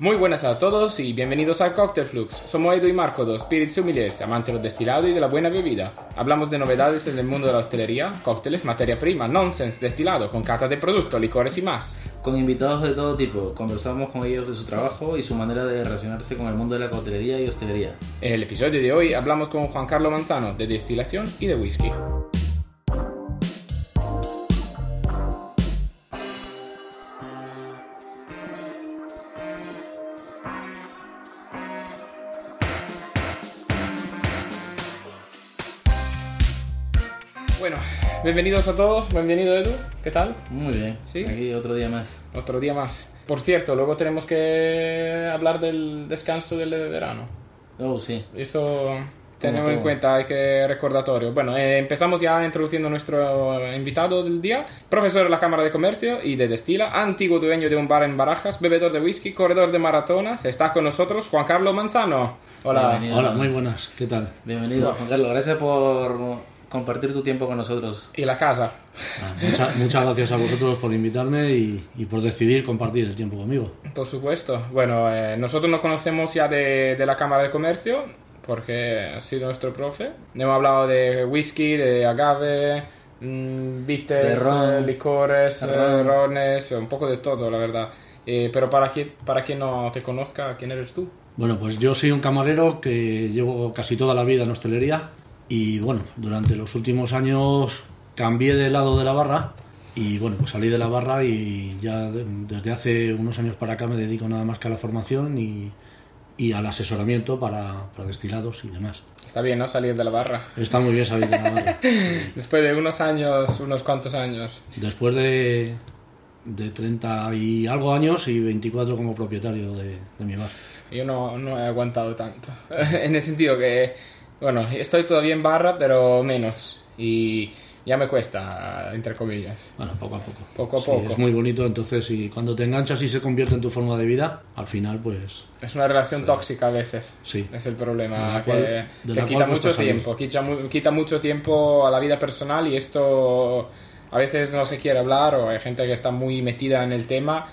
Muy buenas a todos y bienvenidos a Cocktail Flux. Somos Edu y Marco, dos spirits humildes, amantes de los destilados y de la buena bebida. Hablamos de novedades en el mundo de la hostelería, cócteles, materia prima, nonsense, destilado, con catas de productos, licores y más. Con invitados de todo tipo, conversamos con ellos de su trabajo y su manera de relacionarse con el mundo de la coctelería y hostelería. En el episodio de hoy hablamos con Juan Carlos Manzano de destilación y de whisky. Bienvenidos a todos, bienvenido Edu, ¿qué tal? Muy bien, Sí. aquí otro día más. Otro día más. Por cierto, luego tenemos que hablar del descanso del verano. Oh, sí. Eso tenemos en cuenta, hay que recordatorio. Bueno, eh, empezamos ya introduciendo a nuestro invitado del día, profesor de la Cámara de Comercio y de Destila, antiguo dueño de un bar en Barajas, bebedor de whisky, corredor de maratonas. Está con nosotros Juan Carlos Manzano. Hola. Bienvenido. Hola, muy buenas, ¿qué tal? Bienvenido, Juan Carlos. Gracias por compartir tu tiempo con nosotros. Y la casa. Ah, mucha- muchas gracias a vosotros por invitarme y, y por decidir compartir el tiempo conmigo. Por supuesto. Bueno, eh, nosotros nos conocemos ya de, de la Cámara de Comercio, porque ha sido nuestro profe. Hemos hablado de whisky, de agave, mm, bitters, ron. eh, licores, eh, Ron. rones, un poco de todo, la verdad. Eh, pero para quien, para quien no te conozca, ¿quién eres tú? Bueno, pues yo soy un camarero que llevo casi toda la vida en hostelería y bueno, durante los últimos años cambié de lado de la barra y bueno, pues salí de la barra y ya de- desde hace unos años para acá me dedico nada más que a la formación y, y al asesoramiento para, para destilados y demás. Está bien, ¿no? Salir de la barra. Está muy bien salir de la barra. Después de unos años, unos cuantos años. Después de, de 30 y algo años y 24 como propietario de, de mi bar. Yo no, no he aguantado tanto. en el sentido que, bueno, estoy todavía en barra, pero menos. Y ya me cuesta, entre comillas. Bueno, poco a poco. Poco a Sí, poco. es muy bonito, entonces, y cuando te enganchas y se convierte en tu forma de vida, al final, pues Es una relación tóxica a veces. sí. Es el problema, que cual- te de la quita mucho tiempo, quita, quita mucho tiempo a la vida personal y esto a veces no se quiere hablar o hay gente que está muy metida en el tema,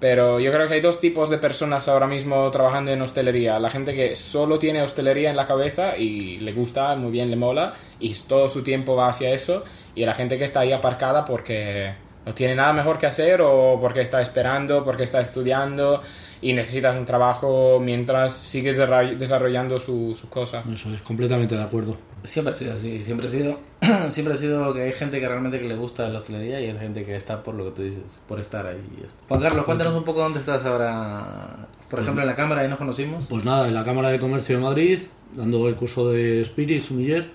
pero yo creo que hay dos tipos de personas ahora mismo trabajando en hostelería. La gente que solo tiene hostelería en la cabeza y le gusta, muy bien, le mola y todo su tiempo va hacia eso y la gente que está ahí aparcada porque no tiene nada mejor que hacer o porque está esperando, porque está estudiando y necesita un trabajo mientras sigue desarroll- desarrollando su, su cosa. Eso es completamente de acuerdo. Siempre ha sido así, siempre ha sido, siempre ha sido que hay gente que realmente que le gusta la hostelería y hay gente que está por lo que tú dices, por estar ahí. Juan Carlos, cuéntanos un poco dónde estás ahora. Por ejemplo, en la cámara, ahí nos conocimos. Pues nada, en la Cámara de Comercio de Madrid, dando el curso de Spirits, Sumiller,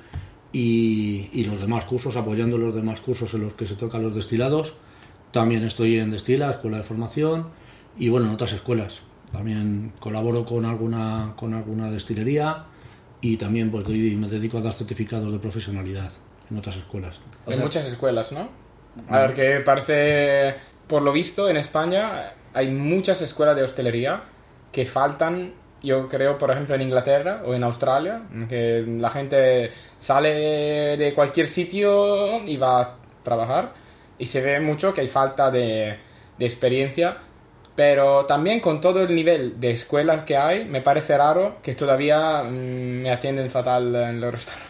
y, y los demás cursos, apoyando los demás cursos en los que se tocan los destilados. También estoy en Destila, Escuela de Formación, y bueno, en otras escuelas. También colaboro con alguna, con alguna destilería y también pues doy- me dedico a dar certificados de profesionalidad en otras escuelas. O en sea- muchas escuelas, ¿no? A ver, que parece, por lo visto, en España hay muchas escuelas de hostelería que faltan, yo creo, por ejemplo, en Inglaterra o en Australia, que la gente sale de cualquier sitio y va a trabajar y se ve mucho que hay falta de, de experiencia. Pero también con todo el nivel de escuelas que hay, me parece raro que todavía mm, me atienden fatal en los restaurantes.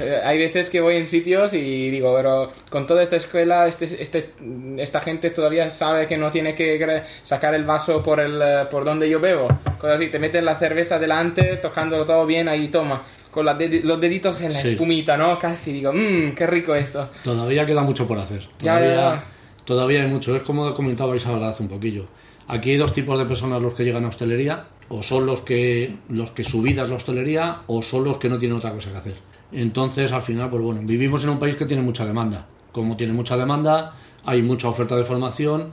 Eh, Hay veces que voy en sitios y digo, pero con toda esta escuela, este, este, esta gente todavía sabe que no tiene que sacar el vaso por, el, eh, por donde yo bebo. Cosas así, te meten la cerveza delante, tocándolo todo bien, ahí toma. Con dedi- los deditos en la Sí. espumita, ¿no? Casi digo, mmm, qué rico esto. Todavía queda mucho por hacer. Ya, Todavía, ya, ya. todavía hay mucho. Es como comentabais ahora hace un poquillo. Aquí hay dos tipos de personas los que llegan a hostelería. O son los que, los que su vida es la hostelería o son los que no tienen otra cosa que hacer. Entonces, al final, pues bueno, vivimos en un país que tiene mucha demanda. Como tiene mucha demanda, hay mucha oferta de formación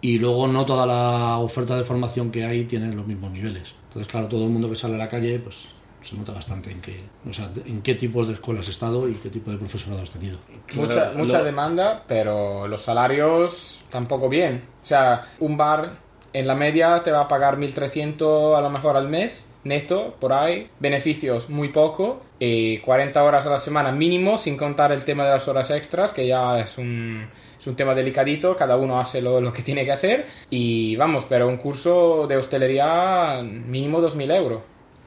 y luego no toda la oferta de formación que hay tiene los mismos niveles. Entonces, claro, todo el mundo que sale a la calle, pues se nota bastante en qué, o sea, en qué tipos de escuelas has estado y qué tipo de profesorado has tenido. Mucha, mucha demanda, pero los salarios tampoco bien. O sea, un bar en la media te va a pagar 1.300 a lo mejor al mes, neto, por ahí. Beneficios muy poco. Y 40 horas a la semana mínimo, sin contar el tema de las horas extras, que ya es un, es un tema delicadito, cada uno hace lo, lo que tiene que hacer y vamos, pero un curso de hostelería mínimo 2.000 euros,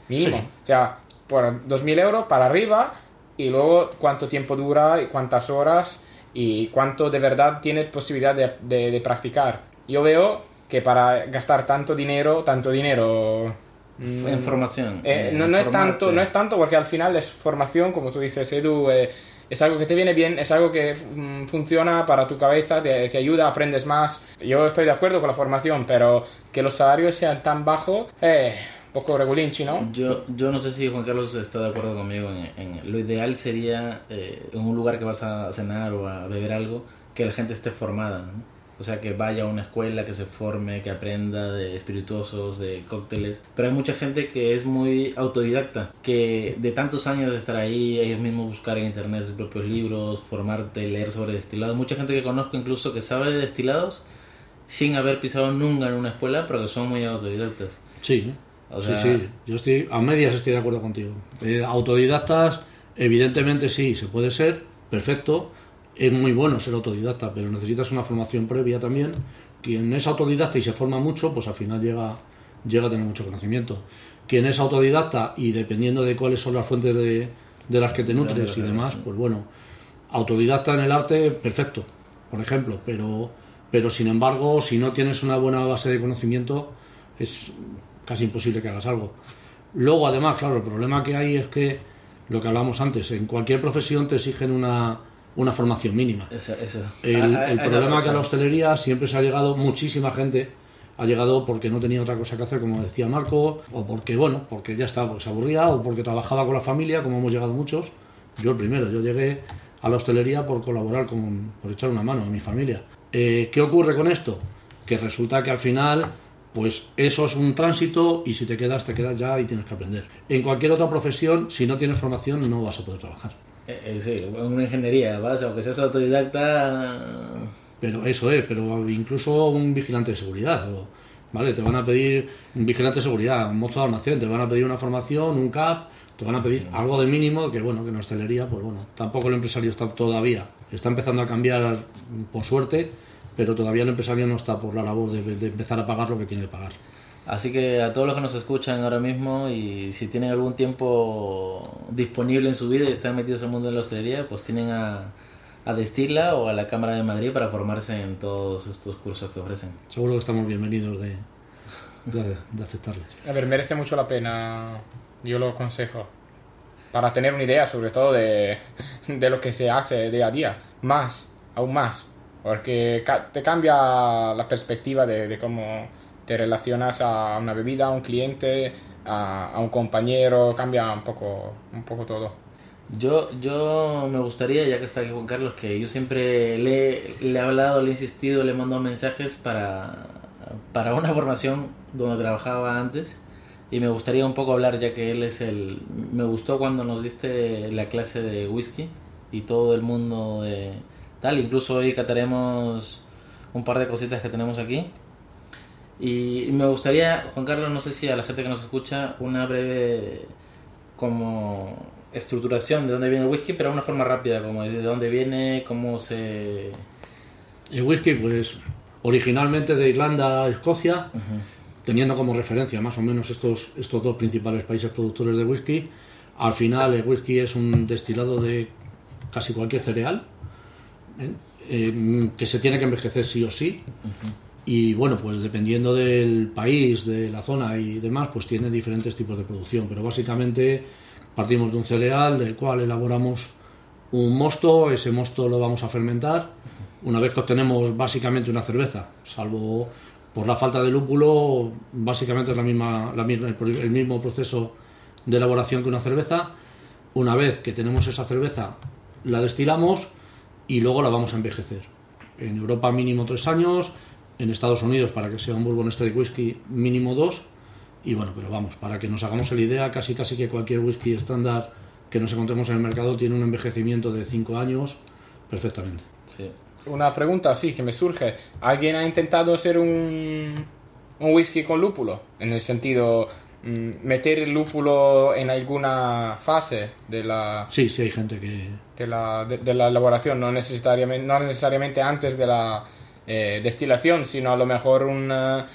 mínimo. Sí. O sea, por 2.000 euros para arriba y luego cuánto tiempo dura y cuántas horas y cuánto de verdad tienes posibilidad de, de- de practicar. Yo veo que para gastar tanto dinero, tanto dinero... mm, En formación. eh, en no, no es tanto, no es tanto porque al final es formación, como tú dices, Edu, eh, es algo que te viene bien, es algo que mm, funciona para tu cabeza, te, te ayuda, aprendes más. Yo estoy de acuerdo con la formación, pero que los salarios sean tan bajos, eh, poco regulinchi, ¿no? Yo, yo no sé si Juan Carlos está de acuerdo conmigo en, en- lo ideal sería eh, en un lugar que vas a cenar o a beber algo que la gente esté formada ¿no? O sea que vaya a una escuela que se forme que aprenda de espirituosos de cócteles pero hay mucha gente que es muy autodidacta que de tantos años de estar ahí ellos mismos buscar en internet sus propios libros formarte leer sobre destilados mucha gente que conozco incluso que sabe de destilados sin haber pisado nunca en una escuela pero que son muy autodidactas Sí, O sea- sí, sí. Yo estoy, a medias estoy de acuerdo contigo. Eh, autodidactas, evidentemente sí, se puede ser, perfecto. Es muy bueno ser autodidacta, pero necesitas una formación previa también. Quien es autodidacta y se forma mucho, pues al final llega, llega a tener mucho conocimiento. Quien es autodidacta y dependiendo de cuáles son las fuentes de, de las que te nutres y demás, pues bueno, autodidacta en el arte, perfecto, por ejemplo, pero, pero sin embargo, si no tienes una buena base de conocimiento, es casi imposible que hagas algo. Luego, además, claro, el problema que hay es que, lo que hablábamos antes, en cualquier profesión te exigen una, una formación mínima. Eso, eso. El, Ah, el ah, problema eso- que a la hostelería siempre se ha llegado, muchísima gente ha llegado porque no tenía otra cosa que hacer, como decía Marco, o porque, bueno, porque ya estaba, porque se aburría, o porque trabajaba con la familia, como hemos llegado muchos. Yo el primero, yo llegué a la hostelería por colaborar, con, por echar una mano a mi familia. Eh, ¿Qué ocurre con esto? Que resulta que al final, pues eso es un tránsito y si te quedas, te quedas ya y tienes que aprender. En cualquier otra profesión, si no tienes formación, no vas a poder trabajar. Eh, eh, sí, una ingeniería, ¿vas? Aunque seas autodidacta. Pero eso es, pero incluso un vigilante de seguridad. ¿Vale? Te van a pedir un vigilante de seguridad, un mozo de almacén, te van a pedir una formación, un CAP, te van a pedir algo de mínimo, que bueno, que en hostelería, pues bueno, tampoco el empresario está todavía, está empezando a cambiar por suerte, pero todavía el empresario no está por la labor de, de empezar a pagar lo que tiene que pagar. Así que a todos los que nos escuchan ahora mismo y si tienen algún tiempo disponible en su vida y están metidos en el mundo de la hostelería, pues tienen a, a Destila o a la Cámara de Madrid para formarse en todos estos cursos que ofrecen. Seguro que estamos bienvenidos de, de, de aceptarles. A ver, merece mucho la pena, yo lo aconsejo, para tener una idea sobre todo de, de lo que se hace día a día, más, aún más, porque ca- te cambia la perspectiva de, de cómo te relacionas a una bebida, a un cliente, a, a un compañero, cambia un poco, un poco todo. Yo, yo me gustaría, ya que está aquí Juan Carlos, que yo siempre le, le he hablado, le he insistido, le he mandado mensajes para, para una formación donde trabajaba antes y me gustaría un poco hablar ya que él es el... Me gustó cuando nos diste la clase de whisky y todo el mundo de tal, incluso hoy cataremos un par de cositas que tenemos aquí. Y me gustaría, Juan Carlos, no sé si a la gente que nos escucha, una breve como estructuración de dónde viene el whisky, pero de una forma rápida, como de dónde viene, cómo se... El whisky, pues originalmente de Irlanda a Escocia, teniendo como referencia más o menos estos, estos dos principales países productores de whisky. Al final el whisky es un destilado de casi cualquier cereal, ¿eh? Eh, que se tiene que envejecer sí o sí. Y bueno, pues dependiendo del país, de la zona y demás, pues tiene diferentes tipos de producción. Pero básicamente partimos de un cereal del cual elaboramos un mosto, ese mosto lo vamos a fermentar. Una vez que obtenemos básicamente una cerveza, salvo por la falta de lúpulo, básicamente es la misma, la misma, el, mismo proceso de elaboración que una cerveza. Una vez que tenemos esa cerveza, la destilamos y luego la vamos a envejecer. En Europa mínimo tres años, en Estados Unidos para que sea un Bourbon Straight Whisky mínimo dos y bueno, pero vamos, para que nos hagamos la idea, casi casi que cualquier whisky estándar que nos encontremos en el mercado tiene un envejecimiento de cinco años perfectamente. Sí. Una pregunta así que me surge. ¿Alguien ha intentado hacer un, un whisky con lúpulo? En el sentido, mm, meter el lúpulo en alguna fase de la, Sí, sí, hay gente que... de la, de, de la elaboración, no necesariamente, no necesariamente antes de la eh, destilación, sino a lo mejor una,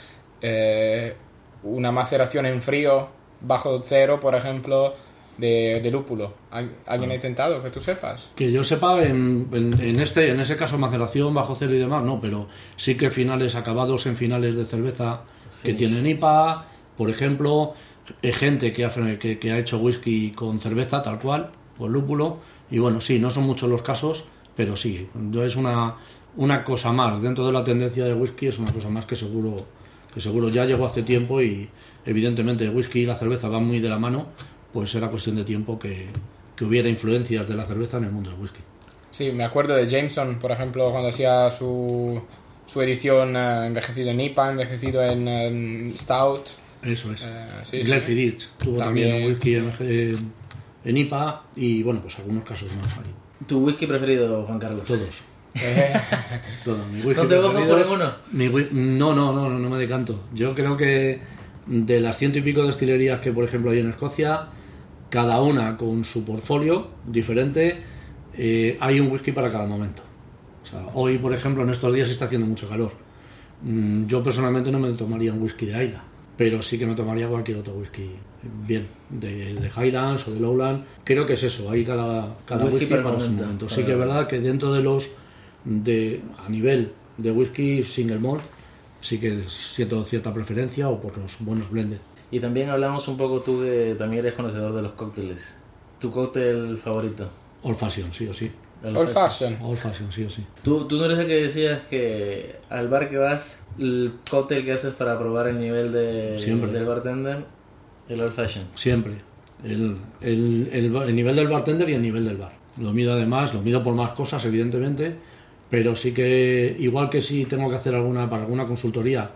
eh, una maceración en frío, bajo cero, por ejemplo, de, de lúpulo. ¿Al- ¿Alguien ha intentado que tú sepas? Que yo sepa, en, en- en este, en ese caso maceración bajo cero y demás, no, pero sí que finales acabados en finales de cerveza que tienen IPA, por ejemplo, eh, gente que ha, que, que ha hecho whisky con cerveza tal cual, con lúpulo, y bueno, sí, no son muchos los casos, pero sí, es una, una cosa más, dentro de la tendencia del whisky es una cosa más que seguro, que seguro ya llegó hace tiempo y evidentemente el whisky y la cerveza van muy de la mano, pues era cuestión de tiempo que, que hubiera influencias de la cerveza en el mundo del whisky. Sí, me acuerdo de Jameson, por ejemplo, cuando hacía su, su edición eh, envejecido en IPA, envejecido en, Stout. Eso es. Eh, sí, Glenfiddich tuvo también, También. un whisky en, en- en IPA y bueno, pues algunos casos más ahí. ¿Tu whisky preferido, Juan Carlos? Todos. Mi whisky ¿No te preferido por ninguno? mi no, no, no, no, no me decanto. Yo creo que de las ciento y pico destilerías que, por ejemplo, hay en Escocia, cada una con su portfolio diferente, eh, hay un whisky para cada momento. O sea, hoy, por ejemplo, en estos días está haciendo mucho calor. Mm, Yo personalmente no me tomaría un whisky de Ayla, pero sí que me tomaría cualquier otro whisky bien, de, de Highlands o de Lowland. Creo que es eso, hay cada, cada Whisky whisky, para su momento. Sí que es verdad que dentro de los de a nivel de whisky single malt sí que siento cierta preferencia o por los buenos blended. Y también hablamos un poco, tú que también eres conocedor de los cócteles. ¿Tu cóctel favorito? Old fashion, sí o sí. El Old Fashion. Old fashion, sí o sí. ¿Tú, tú no eres el que decías que al bar que vas, el cóctel que haces para probar el nivel de, Siempre. del bartender, el old fashion. Siempre. El, el, el, el nivel del bartender y el nivel del bar. Lo mido además, lo mido por más cosas, evidentemente, pero sí que, igual que si tengo que hacer alguna, para alguna consultoría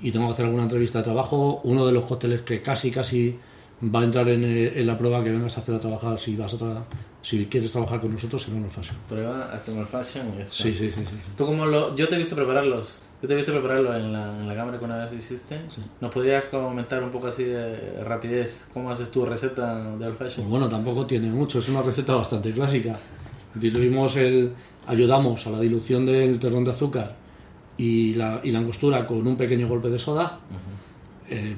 y tengo que hacer alguna entrevista de trabajo, uno de los cócteles que casi, casi va a entrar en, eh, en la prueba que vengas a hacer a trabajar, si vas a tra- si quieres trabajar con nosotros, será un fashion. Prueba hasta old fashion y está. Sí, sí, sí, sí. sí. ¿Tú cómo lo, yo te he visto prepararlos. Yo te he visto prepararlo en la, en la cámara que una vez hiciste. ¿Nos podrías comentar un poco así de rapidez cómo haces tu receta de old fashion? Bueno, tampoco tiene mucho, es una receta bastante clásica. Diluimos el, ayudamos a la dilución del terrón de azúcar y la, y la angostura con un pequeño golpe de soda, eh,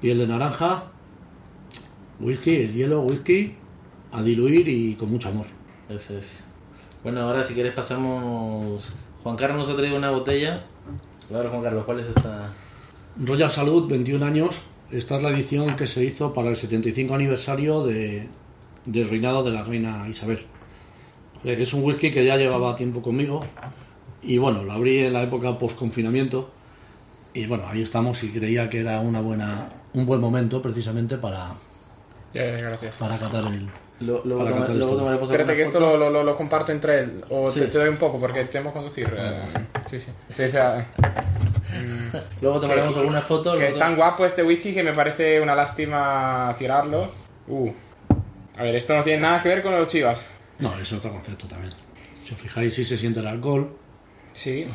piel de naranja, whisky, el hielo, whisky, a diluir y con mucho amor. Ese es. Bueno, ahora si quieres pasamos... Juan Carlos nos ha traído una botella. A ver, Juan Carlos, ¿cuál es esta? Royal Salud, 21 años. Esta es la edición que se hizo para el 75 aniversario de, del reinado de la reina Isabel. Eh, Es un whisky que ya llevaba tiempo conmigo y bueno, lo abrí en la época post-confinamiento y bueno, ahí estamos y creía que era una buena, un buen momento precisamente para, Ya, ya, gracias. para catar el... Lo- Para luego tomaremos Espérate que esto lo, lo, lo, lo comparto entre él. O Sí. te, te doy un poco porque tenemos que conducir. eh, sí, sí. Sí, o sea, Luego tomaremos Que- alguna foto. que es tan guapo este whisky que me parece una lástima tirarlo. Uh. A ver, esto no tiene nada que ver con los chivas. No, es otro concepto también. Si os fijáis, sí se siente el alcohol. Sí,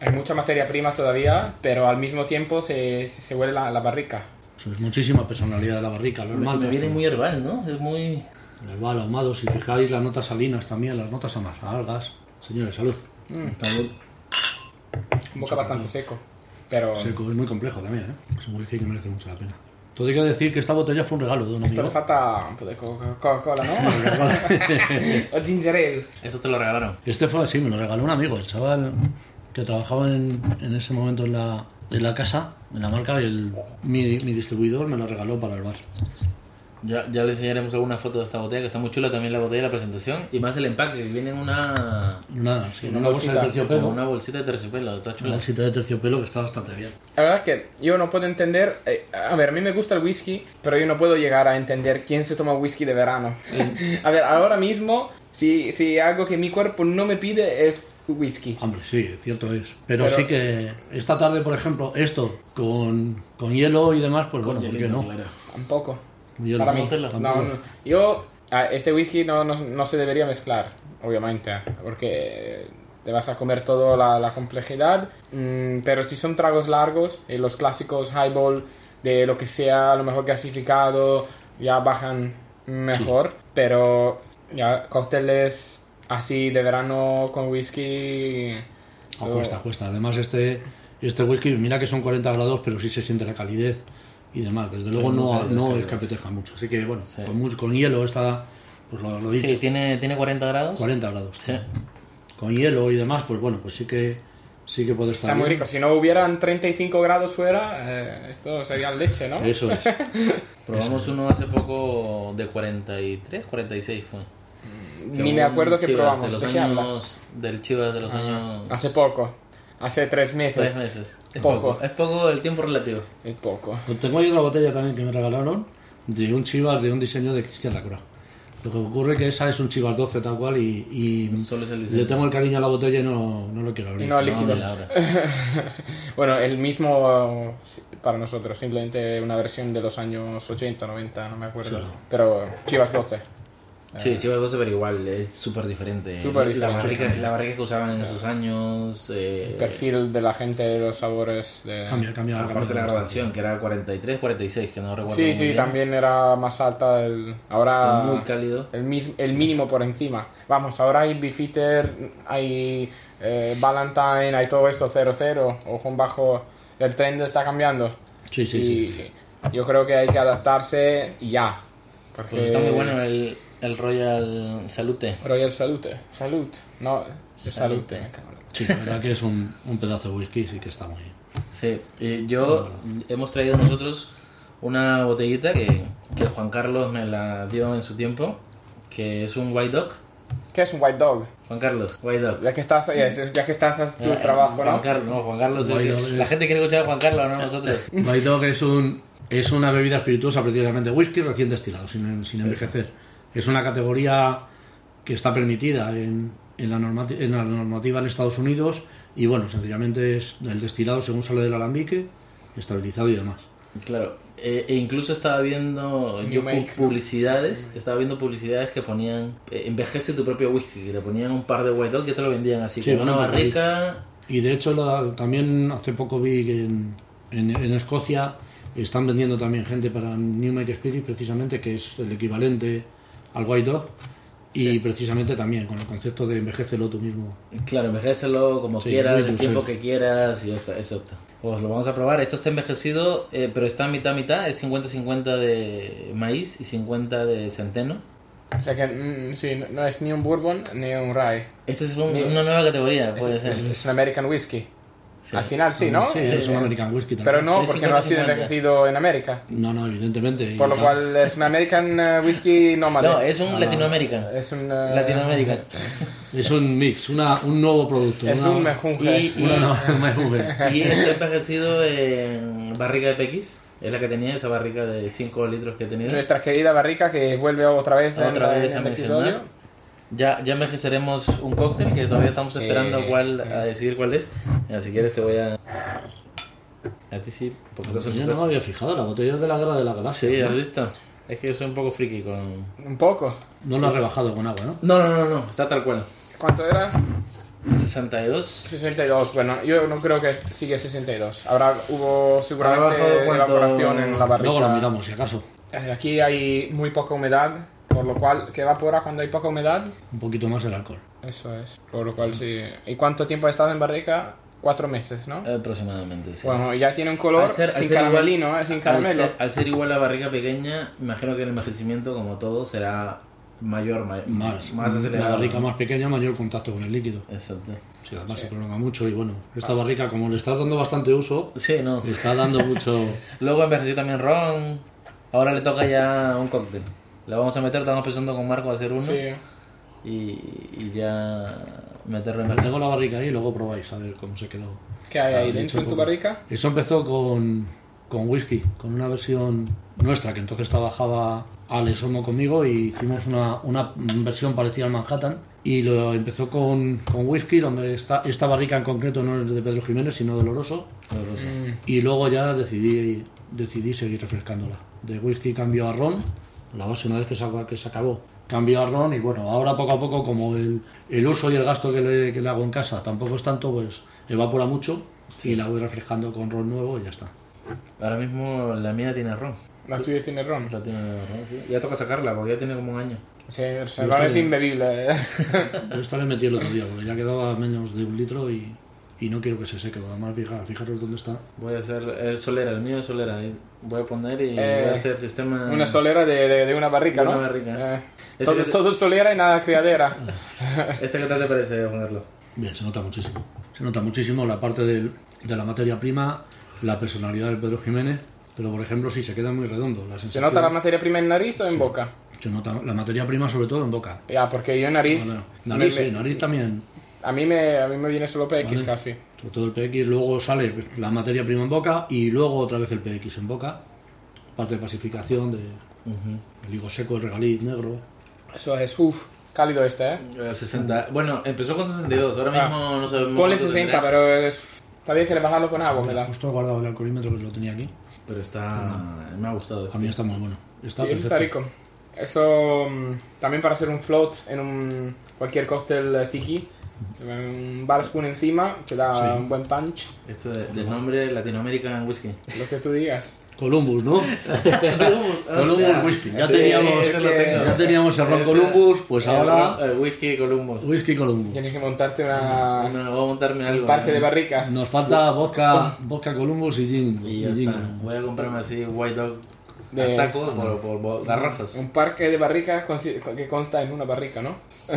hay mucha materia prima todavía, pero al mismo tiempo se, se huele la, la barrica. Eso es muchísima personalidad de la barrica, los Me, me viene muy herbal, ¿no? Es muy... Herbal, ahumado, si fijáis las notas salinas también, las notas algas. Señores, salud. Salud. Un boca bastante seco. Pero Seco, es muy complejo también, ¿eh? Es un whisky que merece mucho la pena. Que decir que esta botella fue un regalo de un esto le falta un poco de Coca- Coca-Cola, ¿no? o ginger ale. Esto te lo regalaron. Este fue así, me lo regaló un amigo, el chaval que trabajaba en, en ese momento en la, en la casa, en la marca, y el, mi, mi distribuidor me lo regaló para el bar. Ya, ya le enseñaremos alguna foto de esta botella, que está muy chula también la botella, la presentación. Y más el empaque, que viene en una... Nada, sí, en Una una bolsa de bolsita, terciopelo. Como una bolsita de terciopelo, está Una chula. bolsita de terciopelo que está bastante bien. La verdad es que yo no puedo entender. eh, a ver, a mí me gusta el whisky, pero yo no puedo llegar a entender quién se toma whisky de verano. a ver, ahora mismo, si, si algo que mi cuerpo no me pide es whisky. Hombre, sí, cierto es. Pero, Pero- sí que esta tarde, por ejemplo, esto con, con hielo y demás, pues bueno, ¿por qué no? Claro. Tampoco. Hielo, Para mí. No, no. Yo, este whisky no, no, no se debería mezclar, obviamente, porque te vas a comer toda la, la complejidad. Mm, pero si son tragos largos, eh, los clásicos highball de lo que sea a lo mejor gasificado, ya bajan mejor, pero ya cócteles así de verano con whisky... Ah, cuesta, cuesta. Además, este, este whisky, mira que son 40 grados, pero sí se siente la calidez y demás. Desde luego no, no es que apetezca mucho. Así que, bueno, con, mu- con hielo está, pues lo, lo dicho, Sí, tiene, tiene 40 grados. 40 grados. Sí. Con hielo y demás, pues bueno, pues sí que sí que puede estar Está muy rico. Si no hubieran 35 grados fuera, eh, esto sería leche, ¿no? Eso es. Probamos uno hace poco de 43, 46 fue. Ni me acuerdo que probamos. De los ¿De qué hablas? años, del Chivas de los años... Hace poco. Hace tres meses. Tres meses. Es Poco. poco. Es poco el tiempo relativo. Es poco. Pues Tengo ahí otra botella también que me regalaron de un Chivas de un diseño de Cristian Lacroix. Lo que ocurre que esa es un Chivas 12 tal cual y, y Solo es el diseño. le tengo el cariño a la botella y no, no lo quiero abrir. Y no líquido. me la abras. Bueno, el mismo para nosotros, simplemente una versión de los años 80, 90, no me acuerdo. Sí. Pero Chivas 12. Sí, Chivas 12, pero igual es súper diferente. Súper La diferente. barrica, la barrica que usaban en esos años. Eh, El perfil de la gente, los sabores de... Cambia, cambia. aparte cambia de la graduación, que era 43, 46, que no recuerdo. Sí, muy sí, bien. también era más alta. El, ahora Muy cálido. el, mis- el mínimo por encima. Vamos, ahora hay Beefeater, hay eh, Valentine, hay todo esto 0-0, ojo bajo. El trend está cambiando. Sí, sí, y sí. yo creo que hay que adaptarse y ya. Porque Pues está muy bueno el, el Royal Salute. Royal Salute. Salud. No, Salute. salute. cabrón. Sí, la verdad que es un, un pedazo de whisky, sí que está muy Sí, y yo hemos traído nosotros una botellita que, que Juan Carlos me la dio en su tiempo, que es un White Dog. ¿Qué es un white dog? Juan Carlos, White Dog. Ya que estás, ya, ya que estás haciendo tu Eh, trabajo, Juan ¿no? Carlos, no, Juan Carlos. es- La gente quiere escuchar a Juan Carlos, no nosotros. White Dog es, un, es una bebida espirituosa, precisamente whisky recién destilado, sin, sin envejecer. Es una categoría que está permitida en, en, la normati- en la normativa en Estados Unidos y bueno, sencillamente es el destilado según sale del alambique, estabilizado y demás. Claro, eh, e incluso estaba viendo publicidades, estaba viendo publicidades que ponían eh, envejece tu propio whisky, que le ponían un par de White Dog que te lo vendían así, Sí, con una bueno, barrica. Y de hecho la- también hace poco vi que en, en, en Escocia están vendiendo también gente para New Make Spirit precisamente, que es el equivalente al White Dog. Y precisamente también con el concepto de envejecelo tú mismo. Claro, envejécelo como Sí, quieras, el tiempo que quieras y ya está, exacto. Pues lo vamos a probar. Esto está envejecido, eh, pero está mitad mitad, es 50-50 de maíz y 50 de centeno. O sea que mm, sí, no- no es ni un bourbon ni un rye. Esta es un- Ni- una nueva categoría, Es, puede ser. es- es un American whiskey. Sí. Al final sí, ¿no? Sí, es un American Whisky también. Pero no, porque no ha sido 50-50. envejecido en América. No, no, evidentemente. Por lo Y- cual es un American eh, whisky nómade. No, es un Ah, Latinoamérica. Es un... eh, Latinoamérica. Es un mix, una, un nuevo producto. Es una, un mejunje. Y- una nube. Y está envejecido en barrica de PX. Es la que tenía, esa barrica de 5 litros que tenía. Nuestra querida barrica que vuelve otra vez Otra en, vez en a el mencionar. episodio. Ya, ya envejeceremos un cóctel que todavía estamos Sí, esperando cuál, sí. a decidir cuál es. Mira, si quieres te voy a... A ti sí, porque tu Yo no me había fijado, la botella es de la guerra de la galaxia. Sí, ¿no? ¿has visto? Es que yo soy un poco friki con... Un poco. No lo has rebajado con agua, ¿no? No, no, no, no, está tal cual. ¿Cuánto era? 62. 62. Bueno, yo no creo que sigue 62. Habrá, hubo seguramente evaporación en la barrica. Luego lo miramos, si acaso. Eh, Aquí hay muy poca humedad, por lo cual, ¿qué evapora cuando hay poca humedad? Un poquito más el alcohol. Eso es. Por lo cual sí. ¿Y cuánto tiempo ha estado en barrica? Cuatro meses, ¿no? Aproximadamente, sí. Bueno, y ya tiene un color Al ser- al sin ser igual- caramelino, ¿eh? sin Al ser, al ser igual la barriga pequeña, imagino que el envejecimiento, como todo, será mayor, ma- Más, más la acelerado. barrica más pequeña, mayor contacto con el líquido. Exacto. Si además se prolonga mucho y bueno, esta barrica como le estás dando bastante uso, Sí, no. le está dando mucho... Luego envejeció también ron. Ahora le toca ya un cóctel. Le vamos a meter, estamos pensando con Marco a hacer uno. Sí. Y, y ya meterlo en Tengo la barrica ahí y luego probáis a ver cómo se quedó. ¿Qué hay ahí Ah, dentro en tu barrica? Eso empezó con, con whisky, con una versión nuestra que entonces trabajaba Alex Olmo conmigo y hicimos una, una versión parecida al Manhattan. Y lo empezó con, con whisky, donde esta, esta barrica en concreto no es de Pedro Jiménez, sino de Oloroso. Oloroso. Y luego ya decidí, decidí seguir refrescándola. De whisky cambió a ron, la base una vez que se, que se acabó, cambió a ron y bueno, ahora poco a poco como el, el uso y el gasto que le, que le hago en casa tampoco es tanto, pues evapora mucho y la voy refrescando con ron nuevo y ya está. Ahora mismo la mía tiene ron. La tuya tiene ron. La tiene ron, sí. Ya toca sacarla porque ya tiene como un año. Se, se Yo va, es imbebible. ¿eh? Esta le metí el otro día, porque ya quedaba menos de un litro y, y no quiero que se seque. Además, fijar, fijaros dónde está. Voy a hacer el solera, el mío es solera. Voy a poner y Eh, voy a hacer sistema. Una solera de, de, de una barrica, De ¿no? una barrica. Eh, Este todo, te- todo solera y nada criadera. ¿Este qué tal te parece, Juan Carlos? Bien, se nota muchísimo. Se nota muchísimo la parte del- de la materia prima, la personalidad del Pedro Jiménez, pero por ejemplo sí se queda muy redondo. La ¿Se sensación- nota la materia prima en nariz o en boca? se nota la materia prima sobre todo en boca. Ya, porque yo en nariz. Bueno, me- nariz, me- sí, nariz también. A, mí me, a mí me viene solo PX Vale. casi. Sobre todo el PX, luego sale la materia prima en boca y luego otra vez el PX en boca. Parte de pacificación, de el higo seco, el regaliz negro. Eso es, uff, cálido este, ¿eh? Eh, 60. Bueno, empezó con 62, ahora Ah. mismo no sabemos. Ponle cuánto 60, tendrá, pero es... Está bien que le bajarlo con agua, me da. Justo he guardado el alcoholímetro que lo tenía aquí. Pero está. Me ha gustado. A Este. mí está muy bueno. Está Sí, eso está rico. Eso mm, también para hacer un float en un cualquier cóctel eh, tiki. Un bar spoon encima, que da Sí. un buen punch. Esto de, del nombre Latinoamerican Whiskey. Lo que tú digas. Columbus, ¿no? Columbus Whisky. Ya Sí, teníamos, es que- ya teníamos el ron Columbus, pues el ahora el whisky Columbus. Whisky Columbus. Tienes que montarte una, voy a montarme algo. un parque ¿no? de barricas. Nos falta vodka, vodka Columbus y gin. Y ya y gin está. Columbus. Voy a comprarme así White Dog De- a saco por, por, por garrafas. Un parque de barricas que consta en una barrica, ¿no?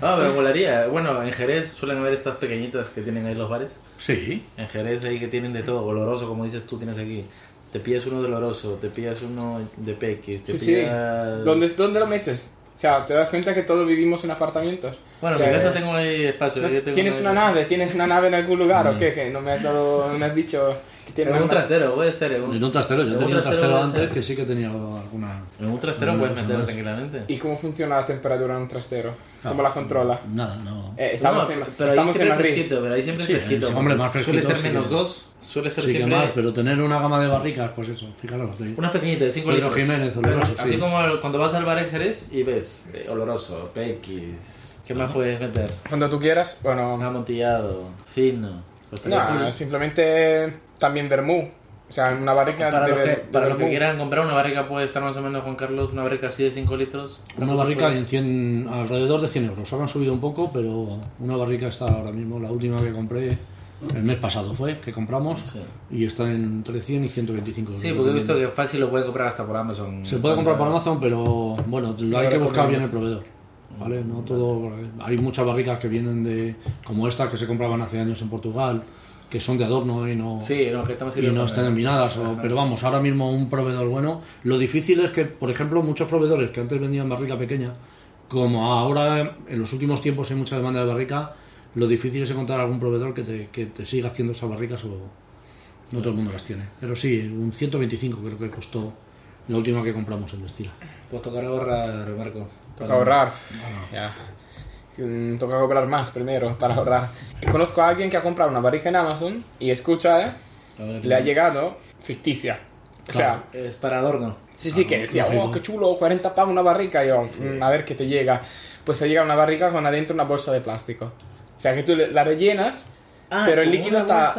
Ah, pero molaría. Bueno, en Jerez suelen haber estas pequeñitas que tienen ahí los bares. Sí, En Jerez ahí que tienen de todo, oloroso, como dices tú, tienes aquí. Te pillas uno de oloroso, te pillas uno de pequis, te Sí, sí. pillas... ¿Dónde, ¿Dónde lo metes? O sea, te das cuenta que todos vivimos en apartamentos. Bueno, O en mi casa tengo ahí espacio. ¿no tengo ¿Tienes una nave? ¿Tienes una nave en algún lugar o qué? Que no me has dado, no me has dicho que tienes En un trastero, puede ser. En un, en un trastero. Yo en tenía un trastero antes ser. que sí que tenía alguna. En un trastero puedes cosa meter más. tranquilamente. ¿Y cómo funciona la temperatura en un trastero? ¿Cómo Ah, la controla? Nada, no. Eh, estamos No, en, pero estamos ahí en siempre Madrid. fresquito, pero ahí siempre Sí, fresquito. sí, hombre, más Suele fresquito, ser sí menos que- 2, suele ser Sí siempre... más, pero tener una gama de barricas, pues eso, fijaros. de- Unas pequeñitas de 5 Pedro litros. Jiménez, oloroso, Así sí. como cuando vas al bar en Jerez y ves eh, oloroso, pequis... ¿Qué más puedes meter? Cuando tú quieras, bueno... Amontillado, fino... No, simplemente también vermú. O sea, una barrica Para, de, los que, de para los que vermú. quieran comprar una barrica puede estar más o menos, Juan Carlos, una barrica así de 5 litros. Una barrica en 100, alrededor de 100 euros. Ahora han subido un poco, pero una barrica está ahora mismo, la última que compré el mes pasado fue, que compramos, Sí. y está entre 100 y 125 euros. Sí, porque he visto que fácil lo pueden comprar hasta por Amazon. Se puede comprar por Amazon, pero bueno, lo hay que buscar bien el proveedor. ¿Vale? No todo, hay muchas barricas que vienen de, como esta que se compraban hace años en Portugal, que son de adorno y no, Sí, no, que estamos y no están terminadas. o- pero vamos, ahora mismo un proveedor bueno. Lo difícil es que, por ejemplo, muchos proveedores que antes vendían barrica pequeña, como ahora en los últimos tiempos hay mucha demanda de barrica, lo difícil es encontrar algún proveedor que te, que te siga haciendo esas barricas o no todo el mundo las tiene. Pero sí, un 125 creo que costó la última que compramos en Destila. Pues tocará ahorrar, Marco. Toca ahorrar. Ya. Mm, Toca cobrar más primero para ahorrar. Conozco a alguien que ha comprado una barrica en Amazon y escucha, ¿eh? Ver, Le ha llegado ficticia. O sea, Es para adorno. sí, sí, que decía, oh, qué chulo, 40 pavos una barrica. Y yo, "Mm, a ver qué te llega. Pues se llega una barrica con adentro una bolsa de plástico. O sea, que tú la rellenas, pero el líquido está.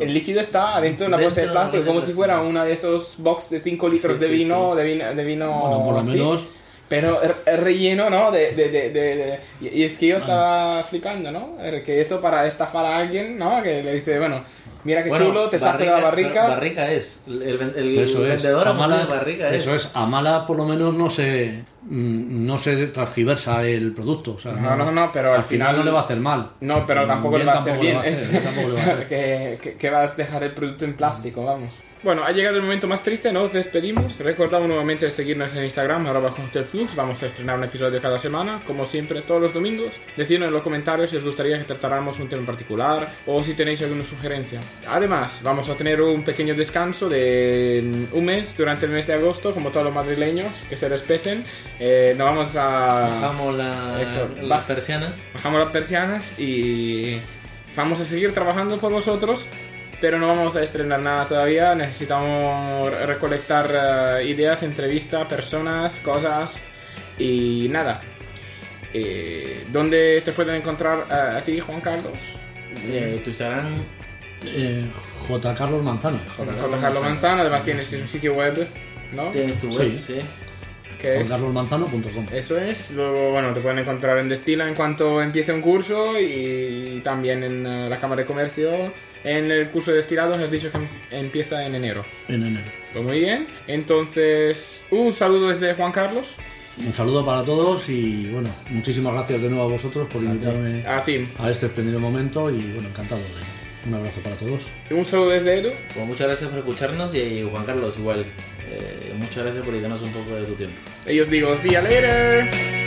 El líquido está adentro de una bolsa de plástico, como si fuera una de esos box de 5 litros Sí, de sí, vino, de vino, de vino Bueno, por lo así. menos Pero el, el relleno, ¿no? De, de, de, de- de- y, y es que yo estaba flipando, ¿no? Er, Que esto para estafar a alguien, ¿no? Que le dice, bueno, mira qué Bueno, chulo, te saco de la barrica. Barrica es. El, el, el Eso es. vendedor A ha mala, puesto barrica es. eso es. A mala por lo menos no se mm, no se transgiversa el producto. O sea, No, no, no, pero al final- no le va a hacer mal. No, pero tampoco Bien le va a hacer bien. es- que vas a dejar el producto en plástico, vamos. Bueno, ha llegado el momento más triste, nos despedimos. Recordamos nuevamente seguirnos en Instagram, arroba Flux. Vamos a estrenar un episodio cada semana, como siempre, todos los domingos. Decidnos en los comentarios si os gustaría que tratáramos un tema en particular o si tenéis alguna sugerencia. Además, vamos a tener un pequeño descanso de un mes durante el mes de agosto, como todos los madrileños, que se respeten. Eh, no vamos a... Bajamos la- Eso, las persianas. bajamos las persianas y vamos a seguir trabajando por vosotros, pero no vamos a estrenar nada todavía. Necesitamos recolectar eh, ideas, entrevistas, personas, cosas y nada. Eh, ¿Dónde te pueden encontrar eh, a ti, Juan Carlos? Eh, tu Instagram Eh, J. Carlos Manzano. J. Carlos Manzano, además tienes un sitio web, ¿no? Tienes tu web, sí. Que es, JcarlosManzano.com. eso es. Luego, bueno, te pueden encontrar en Destila en cuanto empiece un curso y también en eh, la Cámara de Comercio. En el curso de destilados has dicho que em- empieza en enero. En enero. Pues muy bien. Entonces, un saludo desde Juan Carlos. Un saludo para todos y bueno, muchísimas gracias de nuevo a vosotros por invitarme A ti. a este espléndido momento y bueno, encantado. de- Un abrazo para todos. Y un saludo desde Edu. Pues muchas gracias por escucharnos y Juan Carlos igual. Eh, muchas gracias por dedicarnos un poco de tu tiempo. Y os digo, see you later.